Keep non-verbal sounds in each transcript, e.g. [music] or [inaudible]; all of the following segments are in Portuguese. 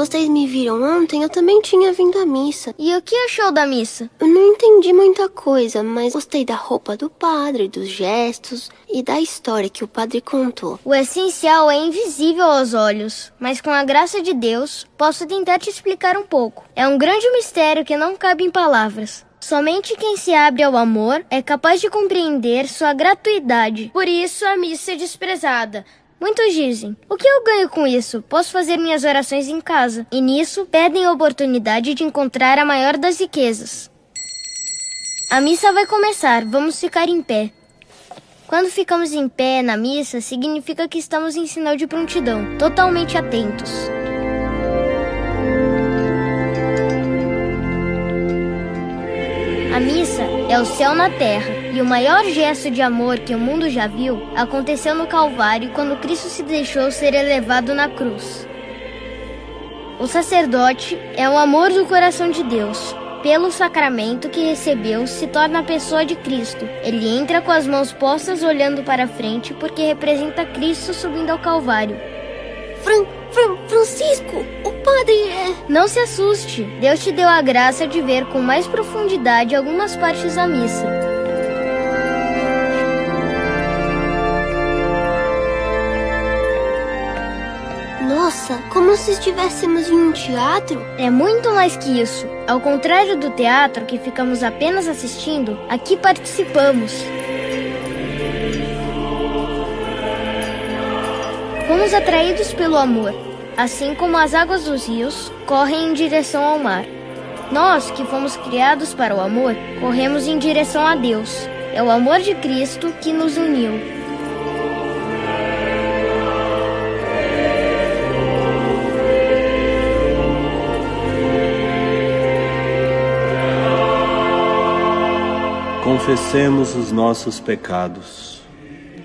vocês me viram ontem, eu também tinha vindo à missa. E o que achou da missa? Eu não entendi muita coisa, mas gostei da roupa do padre, dos gestos e da história que o padre contou. O essencial é invisível aos olhos, mas com a graça de Deus, posso tentar te explicar um pouco. É um grande mistério que não cabe em palavras. Somente quem se abre ao amor é capaz de compreender sua gratuidade. Por isso a missa é desprezada. Muitos dizem: O que eu ganho com isso? Posso fazer minhas orações em casa. E nisso perdem a oportunidade de encontrar a maior das riquezas. A missa vai começar, vamos ficar em pé. Quando ficamos em pé na missa, significa que estamos em sinal de prontidão, totalmente atentos. A missa é o céu na terra, e o maior gesto de amor que o mundo já viu aconteceu no Calvário quando Cristo se deixou ser elevado na cruz. O sacerdote é o amor do coração de Deus. Pelo sacramento que recebeu, se torna a pessoa de Cristo. Ele entra com as mãos postas olhando para frente porque representa Cristo subindo ao Calvário. Fran, Fran, Francisco, o padre é. Não se assuste, Deus te deu a graça de ver com mais profundidade algumas partes da missa. Nossa, como se estivéssemos em um teatro? É muito mais que isso. Ao contrário do teatro, que ficamos apenas assistindo, aqui participamos. Fomos atraídos pelo amor, assim como as águas dos rios correm em direção ao mar. Nós, que fomos criados para o amor, corremos em direção a Deus. É o amor de Cristo que nos uniu. Confessemos os nossos pecados.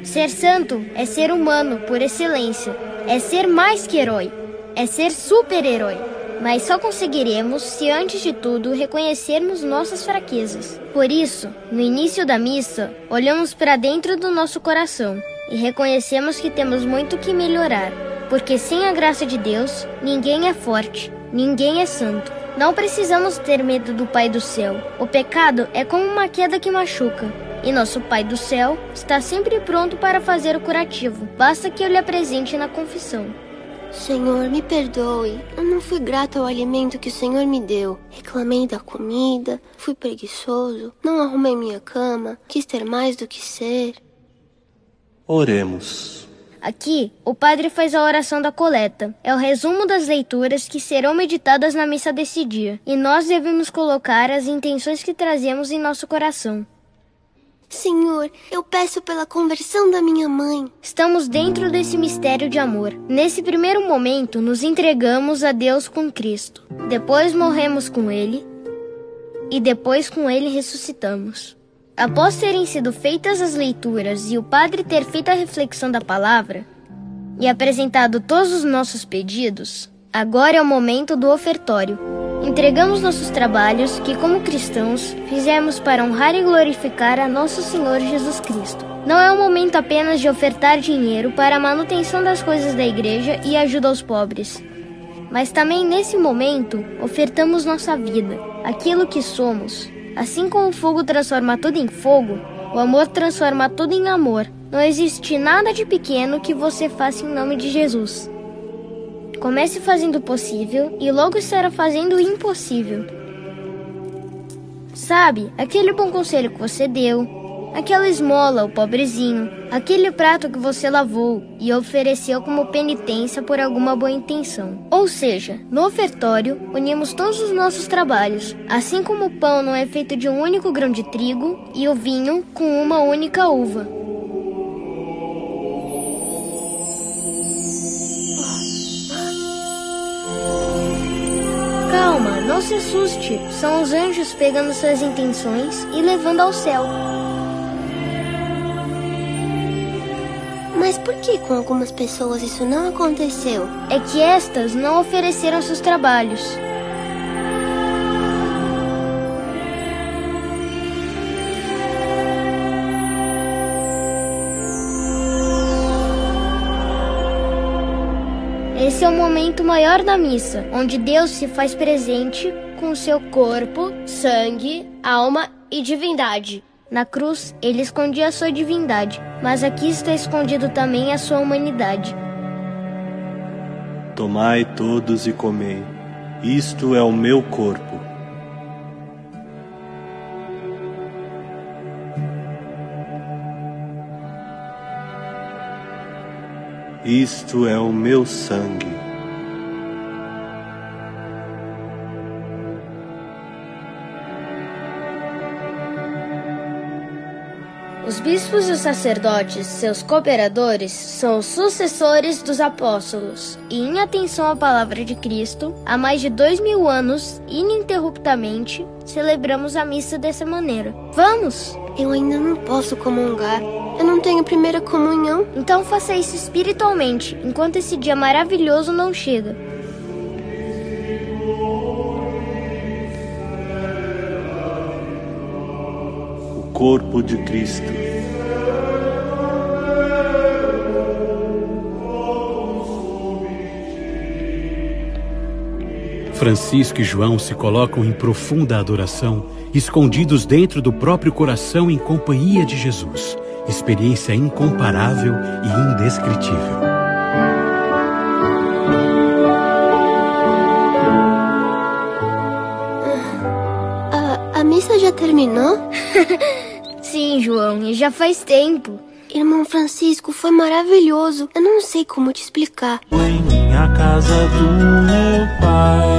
Ser santo é ser humano por excelência, é ser mais que herói, é ser super-herói. Mas só conseguiremos se, antes de tudo, reconhecermos nossas fraquezas. Por isso, no início da missa, olhamos para dentro do nosso coração e reconhecemos que temos muito que melhorar, porque sem a graça de Deus, ninguém é forte, ninguém é santo. Não precisamos ter medo do Pai do céu. O pecado é como uma queda que machuca. E nosso Pai do céu está sempre pronto para fazer o curativo. Basta que eu lhe apresente na confissão. Senhor, me perdoe. Eu não fui grato ao alimento que o Senhor me deu. Reclamei da comida, fui preguiçoso, não arrumei minha cama, quis ter mais do que ser. Oremos. Aqui, o padre faz a oração da coleta. É o resumo das leituras que serão meditadas na missa desse dia. E nós devemos colocar as intenções que trazemos em nosso coração. Senhor, eu peço pela conversão da minha mãe. Estamos dentro desse mistério de amor. Nesse primeiro momento, nos entregamos a Deus com Cristo. Depois morremos com Ele. E depois com Ele ressuscitamos. Após terem sido feitas as leituras e o padre ter feito a reflexão da palavra e apresentado todos os nossos pedidos, agora é o momento do ofertório. Entregamos nossos trabalhos que, como cristãos, fizemos para honrar e glorificar a nosso Senhor Jesus Cristo. Não é o momento apenas de ofertar dinheiro para a manutenção das coisas da igreja e ajuda aos pobres. Mas também nesse momento ofertamos nossa vida, aquilo que somos, Assim como o fogo transforma tudo em fogo, o amor transforma tudo em amor. Não existe nada de pequeno que você faça em nome de Jesus. Comece fazendo o possível e logo estará fazendo o impossível. Sabe, aquele bom conselho que você deu, aquela esmola, o pobrezinho, aquele prato que você lavou e ofereceu como penitência por alguma boa intenção. Ou seja, no ofertório, unimos todos os nossos trabalhos, assim como o pão não é feito de um único grão de trigo e o vinho com uma única uva. Calma, não se assuste. São os anjos pegando suas intenções e levando ao céu. Mas por que com algumas pessoas isso não aconteceu? É que estas não ofereceram seus trabalhos. Esse é o momento maior da missa, onde Deus se faz presente com seu corpo, sangue, alma e divindade. Na cruz, ele escondia a sua divindade, mas aqui está escondido também a sua humanidade. Tomai todos e comei, isto é o meu corpo. Isto é o meu sangue. Os bispos e os sacerdotes, seus cooperadores, são os sucessores dos apóstolos, e em atenção à palavra de Cristo, há mais de dois mil anos, ininterruptamente, celebramos a missa dessa maneira. Vamos! Eu ainda não posso comungar. Eu não tenho primeira comunhão. Então faça isso espiritualmente, enquanto esse dia maravilhoso não chega. Corpo de Cristo. Francisco e João se colocam em profunda adoração, escondidos dentro do próprio coração em companhia de Jesus. Experiência incomparável e indescritível. Missa já terminou? [laughs] Sim, João, e já faz tempo. Irmão Francisco, foi maravilhoso. Eu não sei como te explicar. Em minha casa do meu pai